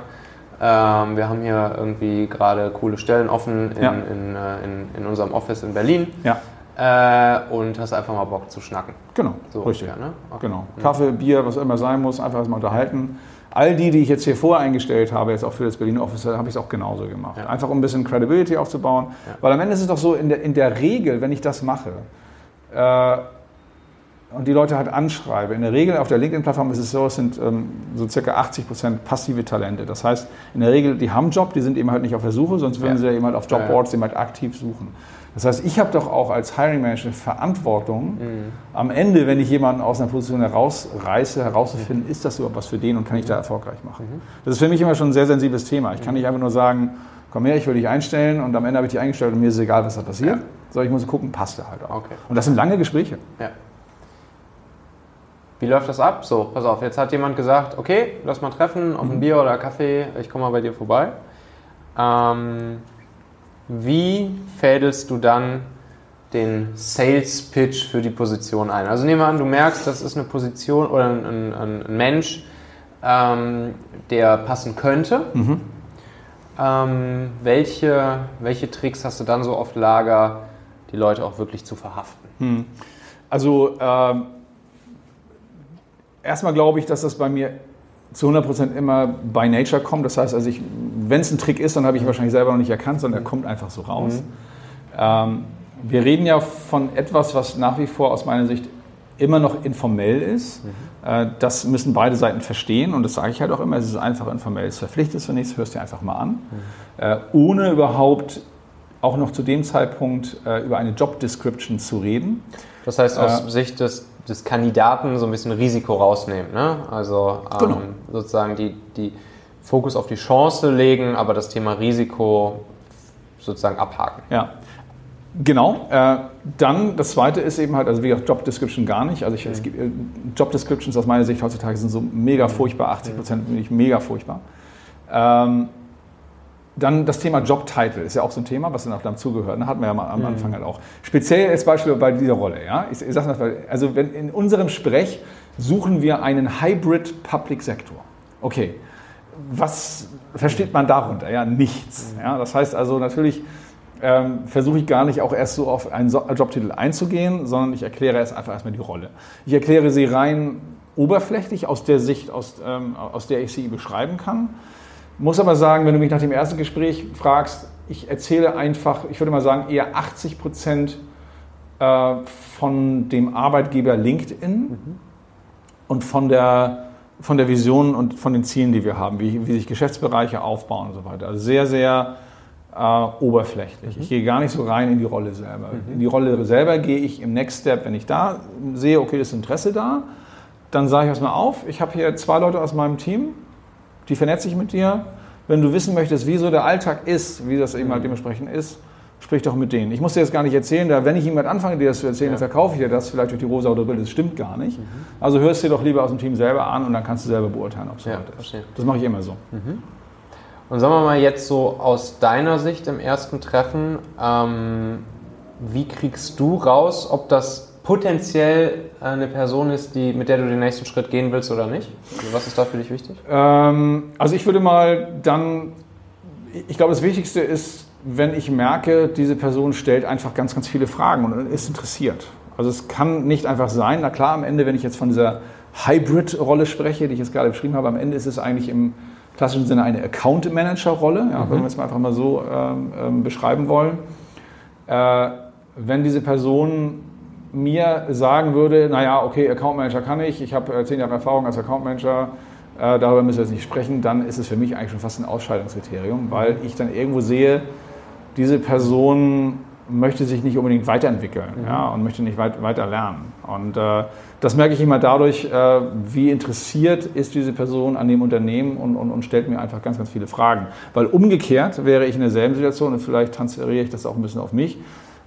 ähm, wir haben hier irgendwie gerade coole Stellen offen in, ja. in, äh, in, in, unserem Office in Berlin. Ja. Äh, und hast einfach mal Bock zu schnacken. Genau, so richtig. Ungefähr, ne? okay. genau. Mhm. Kaffee, Bier, was immer sein muss, einfach erstmal unterhalten. All die, die ich jetzt hier voreingestellt habe, jetzt auch für das Berliner Office, habe ich es auch genauso gemacht. Ja. Einfach um ein bisschen Credibility aufzubauen. Ja. Weil am Ende ist es doch so, in der, in der Regel, wenn ich das mache, äh, und die Leute halt anschreibe. In der Regel auf der LinkedIn-Plattform ist es so, es sind ähm, so circa 80 Prozent passive Talente. Das heißt, in der Regel, die haben einen Job, die sind eben halt nicht auf der Suche, sonst würden ja. sie ja eben halt auf Jobboards eben halt aktiv suchen. Das heißt, ich habe doch auch als Hiring Manager Verantwortung, mhm. am Ende, wenn ich jemanden aus einer Position herausreiße, herauszufinden, mhm. ist das überhaupt was für den und kann ich da erfolgreich machen. Mhm. Das ist für mich immer schon ein sehr sensibles Thema. Ich kann nicht einfach nur sagen, komm her, ich will dich einstellen und am Ende habe ich dich eingestellt und mir ist egal, was da passiert. Ja. Sondern ich muss gucken, passt der halt auch. Okay. Und das sind lange Gespräche. Ja. Wie läuft das ab? So, pass auf, jetzt hat jemand gesagt, okay, lass mal treffen auf ein mhm. Bier oder Kaffee, ich komme mal bei dir vorbei. Ähm, wie fädelst du dann den Sales Pitch für die Position ein? Also nehmen wir an, du merkst, das ist eine Position oder ein, ein, ein Mensch, ähm, der passen könnte. Mhm. Ähm, welche, welche Tricks hast du dann so auf Lager, die Leute auch wirklich zu verhaften? Mhm. Also ähm erstmal glaube ich, dass das bei mir zu 100% immer by nature kommt. Das heißt, also wenn es ein Trick ist, dann habe ich ihn wahrscheinlich selber noch nicht erkannt, sondern er kommt einfach so raus. Mhm. Ähm, wir reden ja von etwas, was nach wie vor aus meiner Sicht immer noch informell ist. Mhm. Äh, das müssen beide Seiten verstehen und das sage ich halt auch immer. Es ist einfach informell. Es verpflichtet zu nichts, hörst dir einfach mal an. Mhm. Äh, ohne überhaupt auch noch zu dem Zeitpunkt äh, über eine Job Description zu reden. Das heißt, aus äh, Sicht des des Kandidaten so ein bisschen Risiko rausnehmen. Ne? Also ähm, genau. sozusagen die, die Fokus auf die Chance legen, aber das Thema Risiko sozusagen abhaken. Ja. Genau. Äh, dann das zweite ist eben halt, also wie gesagt, Job Description gar nicht. Also ich, mhm. es gibt, äh, Job Descriptions aus meiner Sicht heutzutage sind so mega furchtbar, 80 Prozent mhm. mega furchtbar. Ähm, dann das Thema Jobtitle ist ja auch so ein Thema, was dann auch dazugehört. Da ne? hatten wir ja mal am mhm. Anfang halt auch. Speziell als Beispiel bei dieser Rolle. Ja? Ich, ich sage mal, also wenn in unserem Sprech suchen wir einen Hybrid Public Sector. Okay, was versteht man darunter? Ja, nichts. Mhm. Ja? Das heißt also natürlich ähm, versuche ich gar nicht auch erst so auf einen Jobtitel einzugehen, sondern ich erkläre erst einfach erstmal die Rolle. Ich erkläre sie rein oberflächlich aus der Sicht, aus, ähm, aus der ich sie beschreiben kann. Muss aber sagen, wenn du mich nach dem ersten Gespräch fragst, ich erzähle einfach, ich würde mal sagen, eher 80 Prozent äh, von dem Arbeitgeber LinkedIn mhm. und von der, von der Vision und von den Zielen, die wir haben, wie, wie sich Geschäftsbereiche aufbauen und so weiter. Also sehr, sehr äh, oberflächlich. Mhm. Ich gehe gar nicht so rein in die Rolle selber. Mhm. In die Rolle selber gehe ich im Next Step, wenn ich da sehe, okay, ist Interesse da dann sage ich erstmal auf, ich habe hier zwei Leute aus meinem Team, die vernetze ich mit dir. Wenn du wissen möchtest, wie so der Alltag ist, wie das eben halt dementsprechend ist, sprich doch mit denen. Ich muss dir das gar nicht erzählen, da wenn ich jemand anfange, dir das zu erzählen, Ja. dann verkaufe ich dir das vielleicht durch die rosa oder Brille. Das stimmt gar nicht. Also hörst dir doch lieber aus dem Team selber an und dann kannst du selber beurteilen, ob es Ja, ist. verstehe. Das mache ich immer so. Und sagen wir mal jetzt so aus deiner Sicht im ersten Treffen, ähm, wie kriegst du raus, ob das potenziell eine Person ist, die, mit der du den nächsten Schritt gehen willst oder nicht? Also was ist da für dich wichtig? Ähm, also ich würde mal dann, ich glaube, das Wichtigste ist, wenn ich merke, diese Person stellt einfach ganz, ganz viele Fragen und ist interessiert. Also es kann nicht einfach sein, na klar, am Ende, wenn ich jetzt von dieser Hybrid-Rolle spreche, die ich jetzt gerade beschrieben habe, am Ende ist es eigentlich im klassischen Sinne eine Account-Manager-Rolle, ja, wenn wir es mal einfach mal so ähm, ähm, beschreiben wollen. Äh, wenn diese Person mir sagen würde, naja, okay, Account Manager kann ich, ich habe äh, zehn Jahre Erfahrung als Account Manager, äh, darüber müssen wir jetzt nicht sprechen, dann ist es für mich eigentlich schon fast ein Ausscheidungskriterium, weil ich dann irgendwo sehe, diese Person möchte sich nicht unbedingt weiterentwickeln ja, und möchte nicht weit, weiter lernen. Und äh, das merke ich immer dadurch, äh, wie interessiert ist diese Person an dem Unternehmen und, und, und stellt mir einfach ganz, ganz viele Fragen. Weil umgekehrt wäre ich in derselben Situation und vielleicht transferiere ich das auch ein bisschen auf mich,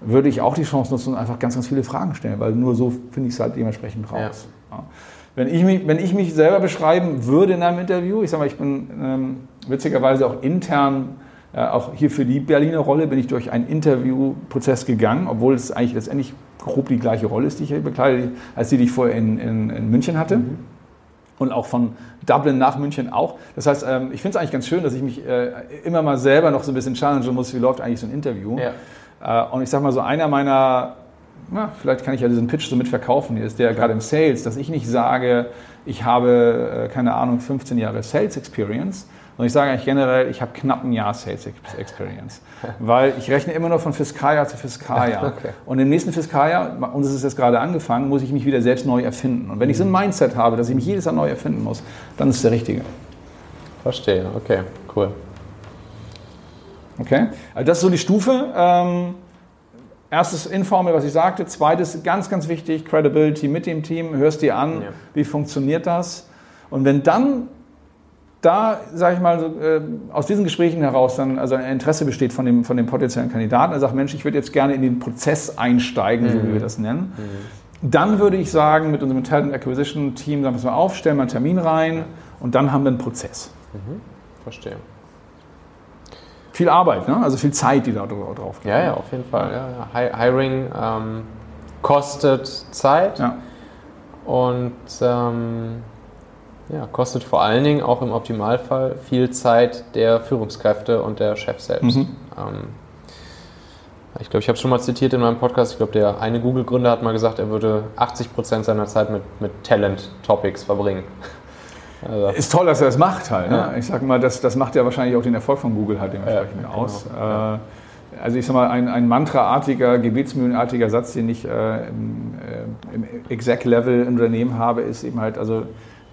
würde ich auch die Chance nutzen und einfach ganz, ganz viele Fragen stellen, weil nur so finde ich es halt dementsprechend raus. Ja. Wenn, ich mich, wenn ich mich selber beschreiben würde in einem Interview, ich sage mal, ich bin ähm, witzigerweise auch intern, auch hier für die Berliner Rolle, bin ich durch einen Interviewprozess gegangen, obwohl es eigentlich letztendlich grob die gleiche Rolle ist, die ich hier bekleide, als die, die ich vorher in, in, in München hatte. Und auch von Dublin nach München auch. Das heißt, ähm, ich finde es eigentlich ganz schön, dass ich mich äh, immer mal selber noch so ein bisschen challengen muss, wie läuft eigentlich so ein Interview. Ja. Äh, und ich sage mal so, einer meiner, na, vielleicht kann ich ja diesen Pitch so mitverkaufen, ist der gerade im Sales, dass ich nicht sage, ich habe, äh, keine Ahnung, 15 Jahre Sales Experience, sondern ich sage eigentlich generell, ich habe knapp ein Jahr Sales Ex- Experience. Weil ich rechne immer nur von Fiskaljahr zu Fiskaljahr. <laughs> Okay. Und im nächsten Fiskaljahr, und es ist jetzt gerade angefangen, muss ich mich wieder selbst neu erfinden. Und wenn ich so ein Mindset habe, dass ich mich jedes Jahr neu erfinden muss, dann ist es der Richtige. Verstehe, okay, cool. Okay? Also das ist so die Stufe. Ähm, erstes informell, was ich sagte. Zweites, ganz, ganz wichtig, Credibility mit dem Team. Hörst dir an, Ja. wie funktioniert das? Und wenn dann da, sage ich mal, so, äh, aus diesen Gesprächen heraus dann also ein Interesse besteht von dem, von dem potenziellen Kandidaten, er sagt, Mensch, ich würde jetzt gerne in den Prozess einsteigen, so wie wir das nennen, dann würde ich sagen, mit unserem Talent Acquisition Team, sagen wir es mal auf, stellen wir einen Termin rein und dann haben wir einen Prozess. Verstehe. Viel Arbeit, ne? also viel Zeit, die da dra- drauf geht. Ja, ja, auf jeden Fall. Ja, ja. Hi- Hiring ähm, kostet Zeit Ja. und ähm, ja, kostet vor allen Dingen auch im Optimalfall viel Zeit der Führungskräfte und der Chefs selbst. Mhm. Ähm, ich glaube, ich habe es schon mal zitiert in meinem Podcast. Ich glaube, der eine Google-Gründer hat mal gesagt, er würde 80 Prozent seiner Zeit mit, mit Talent-Topics verbringen. <laughs> Also, Ist toll, dass er das macht halt. Ne? Ja. Ich sag mal, das, das macht ja wahrscheinlich auch den Erfolg von Google halt dementsprechend Ja, genau. aus. Äh, also ich sag mal, ein, ein mantraartiger, gebetsmühlenartiger Satz, den ich äh, im, äh, im Exec-Level im Unternehmen habe, ist eben halt, also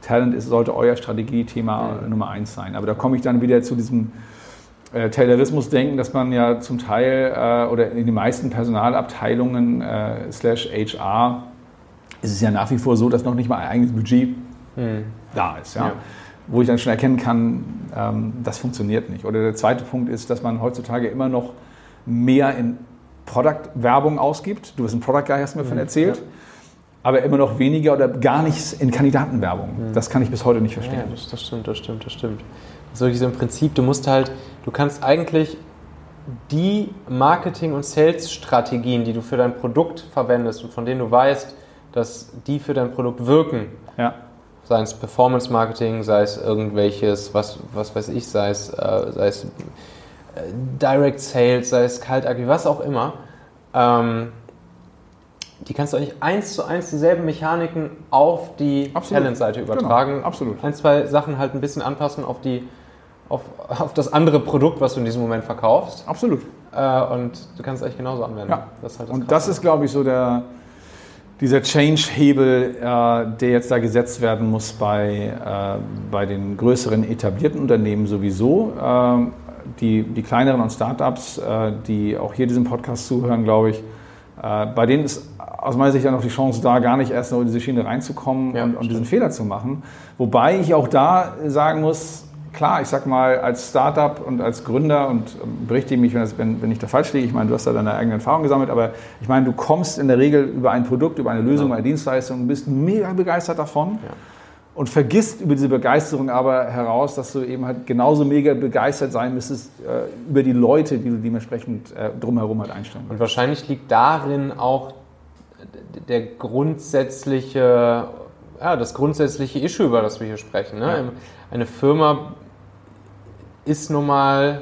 Talent ist, sollte euer Strategiethema Mhm. Nummer eins sein. Aber da komme ich dann wieder zu diesem äh, Taylorismus-Denken, dass man ja zum Teil äh, oder in den meisten Personalabteilungen äh, slash HR ist es ja nach wie vor so, dass noch nicht mal ein eigenes Budget hm, da ist. Ja? Ja. Wo ich dann schon erkennen kann, ähm, das funktioniert nicht. Oder der zweite Punkt ist, dass man heutzutage immer noch mehr in Product-Werbung ausgibt. Du bist ein Product Guy, hast du mir von erzählt. ja. Aber immer noch weniger oder gar nichts in Kandidatenwerbung. Das kann ich bis heute nicht Ja, verstehen. das, das stimmt, das stimmt, das stimmt. Das ist wirklich so im Prinzip, du musst halt, du kannst eigentlich die Marketing- und Sales-Strategien, die du für dein Produkt verwendest und von denen du weißt, dass die für dein Produkt wirken, Ja. sei es Performance Marketing, sei es irgendwelches, was, was weiß ich, sei es, äh, sei es äh, Direct Sales, sei es Kaltakquise, was auch immer, ähm, die kannst du eigentlich eins zu eins dieselben Mechaniken auf die. Talent-Seite übertragen. Genau, absolut. Ein, zwei Sachen halt ein bisschen anpassen auf, die, auf, auf das andere Produkt, was du in diesem Moment verkaufst. Absolut. Äh, und du kannst es eigentlich genauso anwenden. Ja. Das halt Und Krasse. das ist, glaube ich, so der, dieser Change-Hebel, äh, der jetzt da gesetzt werden muss bei, äh, bei den größeren etablierten Unternehmen sowieso. Ähm, die, die kleineren und Startups, äh, die auch hier diesem Podcast zuhören, glaube ich, bei denen ist aus meiner Sicht dann noch die Chance da, gar nicht erst noch in diese Schiene reinzukommen ja, und, und diesen Fehler zu machen. Wobei ich auch da sagen muss, klar, ich sag mal, als Startup und als Gründer und ähm, berichtige mich, wenn, wenn ich da falsch liege, ich meine, du hast da deine eigene Erfahrung gesammelt, aber ich meine, du kommst in der Regel über ein Produkt, über eine Lösung, ja. eine Dienstleistung und bist mega begeistert davon. Ja. Und vergisst über diese Begeisterung aber heraus, dass du eben halt genauso mega begeistert sein müsstest äh, über die Leute, die du dementsprechend äh, drumherum halt einstellen Und wahrscheinlich liegt darin auch der grundsätzliche, ja, das grundsätzliche Issue, über das wir hier sprechen. Ne? Ja. Eine Firma ist nun mal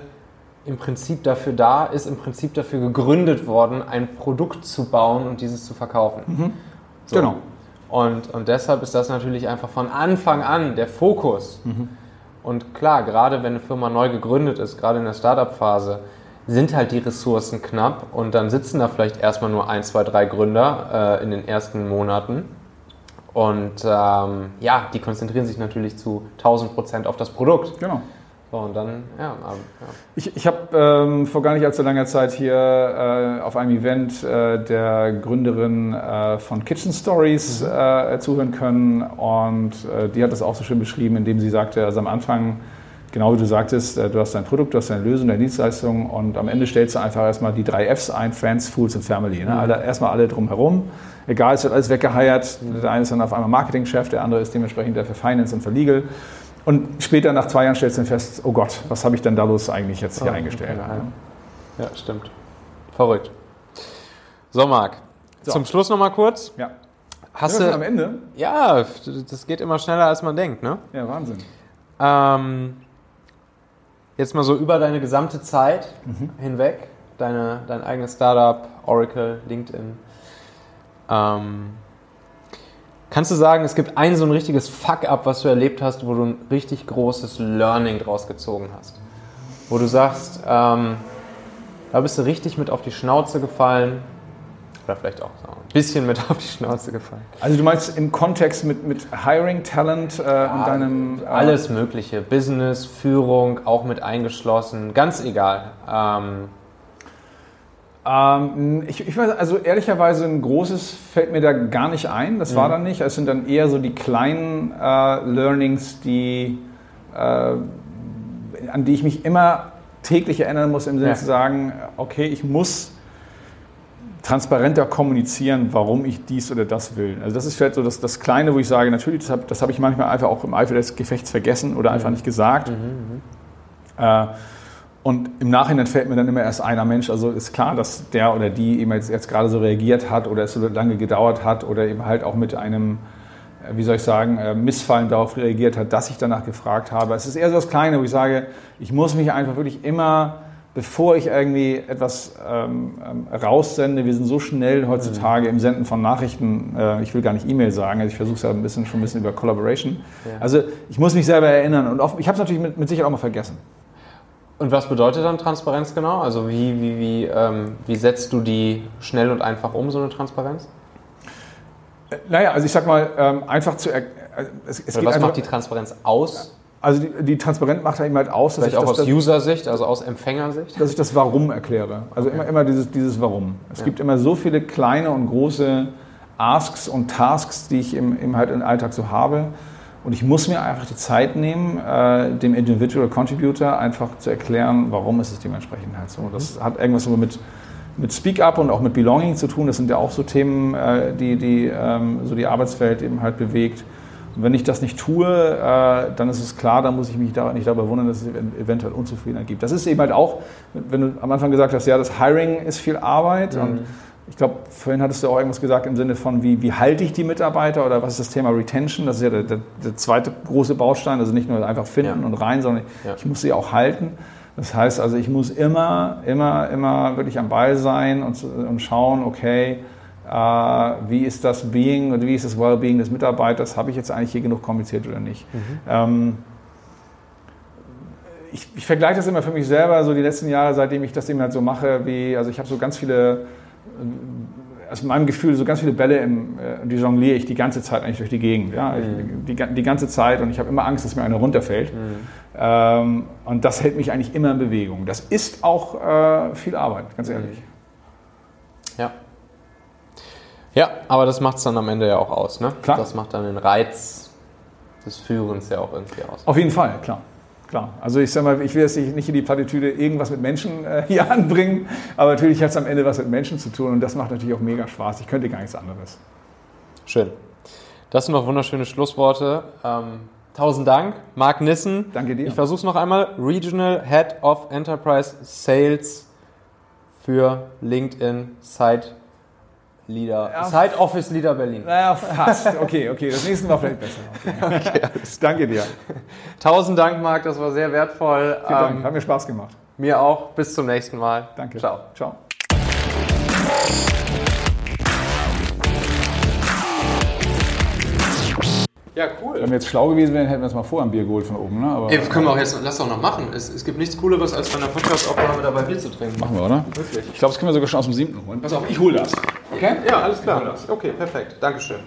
im Prinzip dafür da, ist im Prinzip dafür gegründet worden, ein Produkt zu bauen und dieses zu verkaufen. Mhm. So. Genau. Und, und deshalb ist das natürlich einfach von Anfang an der Fokus. Mhm. Und klar, gerade wenn eine Firma neu gegründet ist, gerade in der Startup-Phase, sind halt die Ressourcen knapp und dann sitzen da vielleicht erstmal nur ein, zwei, drei Gründer äh, in den ersten Monaten. Und ähm, ja, die konzentrieren sich natürlich zu 1000 Prozent auf das Produkt. Genau. Und dann, ja. ja. Ich, ich habe ähm, vor gar nicht allzu langer Zeit hier äh, auf einem Event äh, der Gründerin äh, von Kitchen Stories mhm. Äh, zuhören können und äh, die hat das auch so schön beschrieben, indem sie sagte, also am Anfang, genau wie du sagtest, äh, du hast dein Produkt, du hast deine Lösung, deine Dienstleistung und am Ende stellst du einfach erstmal die drei Fs ein, Friends, Fools und Family. Ne? Mhm. Alle, erstmal alle drumherum. Egal, es wird alles weggeheiert. Mhm. Der eine ist dann auf einmal Marketingchef, der andere ist dementsprechend der für Finance und für Legal. Und später, nach zwei Jahren, stellst du dann fest, oh Gott, was habe ich denn da bloß eigentlich jetzt hier oh, eingestellt? Okay. Ja, stimmt. Verrückt. So, Marc, so. zum Schluss noch mal kurz. Ja. Hast du am Ende? Ja, das geht immer schneller, als man denkt, ne? Ja, Wahnsinn. Ähm, jetzt mal so über deine gesamte Zeit mhm. hinweg, deine, dein eigenes Startup, Oracle, LinkedIn. Ähm, Kannst du sagen, es gibt ein so ein richtiges Fuck-up, was du erlebt hast, wo du ein richtig großes Learning draus gezogen hast? Wo du sagst, ähm, da bist du richtig mit auf die Schnauze gefallen oder vielleicht auch so ein bisschen mit <laughs> auf die Schnauze gefallen. Also du meinst im Kontext mit, mit Hiring Talent äh, ja, in deinem... Äh alles Mögliche, Business, Führung, auch mit eingeschlossen, ganz egal. Ähm, ähm, ich, ich, weiß, also ehrlicherweise ein großes fällt mir da gar nicht ein. Das mhm. war dann nicht. Es sind dann eher so die kleinen äh, Learnings, die, äh, an die ich mich immer täglich erinnern muss, im Sinne ja. zu sagen, okay, ich muss transparenter kommunizieren, warum ich dies oder das will. Also das ist vielleicht so das, das Kleine, wo ich sage, natürlich, das habe hab ich manchmal einfach auch im Eifer des Gefechts vergessen oder mhm. einfach nicht gesagt. Mhm, mhm. äh, und im Nachhinein fällt mir dann immer erst einer Mensch, also ist klar, dass der oder die eben jetzt, jetzt gerade so reagiert hat oder es so lange gedauert hat oder eben halt auch mit einem, äh, wie soll ich sagen, äh, Missfallen darauf reagiert hat, dass ich danach gefragt habe. Es ist eher so das Kleine, wo ich sage, ich muss mich einfach wirklich immer, bevor ich irgendwie etwas ähm, ähm raussende, wir sind so schnell heutzutage mhm. im Senden von Nachrichten, äh, ich will gar nicht E-Mail sagen, also ich versuche es ja ein bisschen, schon ein bisschen über Collaboration. Ja. Also ich muss mich selber erinnern und oft, ich habe es natürlich mit, mit Sicherheit auch mal vergessen. Und was bedeutet dann Transparenz genau? Also wie, wie, wie, ähm, wie setzt du die schnell und einfach um, so eine Transparenz? Naja, also ich sag mal, ähm, einfach zu... Äh, es, es was macht die Transparenz aus? Also die, die Transparenz macht eben halt aus, dass Vielleicht ich auch das, aus User-Sicht, also aus Empfängersicht? Dass ich das Warum erkläre. Also okay. immer, immer dieses, dieses Warum. Es ja. gibt immer so viele kleine und große Asks und Tasks, die ich im, im, halt im Alltag so habe. Und ich muss mir einfach die Zeit nehmen, äh, dem Individual Contributor einfach zu erklären, warum ist es dementsprechend halt so. Das hat irgendwas mit, mit Speak Up und auch mit Belonging zu tun. Das sind ja auch so Themen, äh, die, die ähm, so die Arbeitswelt eben halt bewegt. Und wenn ich das nicht tue, äh, dann ist es klar, dann muss ich mich da nicht dabei wundern, dass es eventuell Unzufriedenheit gibt. Das ist eben halt auch, wenn du am Anfang gesagt hast, ja, das Hiring ist viel Arbeit mhm. und ich glaube, vorhin hattest du auch irgendwas gesagt im Sinne von, wie, wie halte ich die Mitarbeiter oder was ist das Thema Retention? Das ist ja der, der, der zweite große Baustein, also nicht nur einfach finden ja. und rein, sondern ja. ich muss sie auch halten. Das heißt also, ich muss immer, immer, immer wirklich am Ball sein und, und schauen, okay, äh, wie ist das Being und wie ist das Wellbeing des Mitarbeiters? Habe ich jetzt eigentlich hier genug kommuniziert oder nicht? Mhm. Ähm, ich, ich vergleiche das immer für mich selber, so die letzten Jahre, seitdem ich das eben halt so mache, wie, also ich habe so ganz viele aus meinem Gefühl so ganz viele Bälle, im, äh, die jongliere ich die ganze Zeit eigentlich durch die Gegend. Ja? Mhm. Die, die, ganze Zeit und ich habe immer Angst, dass mir einer runterfällt. Mhm. Ähm, und das hält mich eigentlich immer in Bewegung. Das ist auch äh, viel Arbeit, ganz ehrlich. Ja. Ja, aber das macht es dann am Ende ja auch aus, ne? Klar. Das macht dann den Reiz des Führens ja auch irgendwie aus. Auf jeden Fall, klar. Klar. Also ich sag mal, ich will jetzt nicht in die Plattitüde irgendwas mit Menschen äh, hier anbringen, aber natürlich hat es am Ende was mit Menschen zu tun und das macht natürlich auch mega Spaß. Ich könnte gar nichts anderes. Schön. Das sind noch wunderschöne Schlussworte. Ähm, tausend Dank, Marc Nissen. Danke dir. Ich versuche es noch einmal. Regional Head of Enterprise Sales für LinkedIn Site Leader, Ja. Site Office Leader Berlin. Naja, fast. Okay, okay. Das nächste Mal vielleicht besser. Okay. <laughs> Danke dir. Tausend Dank, Marc, das war sehr wertvoll. Vielen Dank. Ähm, Hat mir Spaß gemacht. mir auch. Bis zum nächsten Mal. Danke. Ciao. Ciao. Ja, cool. Wenn wir jetzt schlau gewesen wären, hätten wir uns mal vorher ein Bier geholt von oben. Ne? Aber Ey, das können wir auch jetzt, lass doch noch machen. Es, es gibt nichts Cooleres, als bei einer Podcast-Aufnahme dabei Bier zu trinken. machen wir, oder? Wirklich. Ich glaube, das können wir sogar schon aus dem siebten holen. Pass auf, ich hole das. Okay? Ja, alles klar. Okay, perfekt. Dankeschön.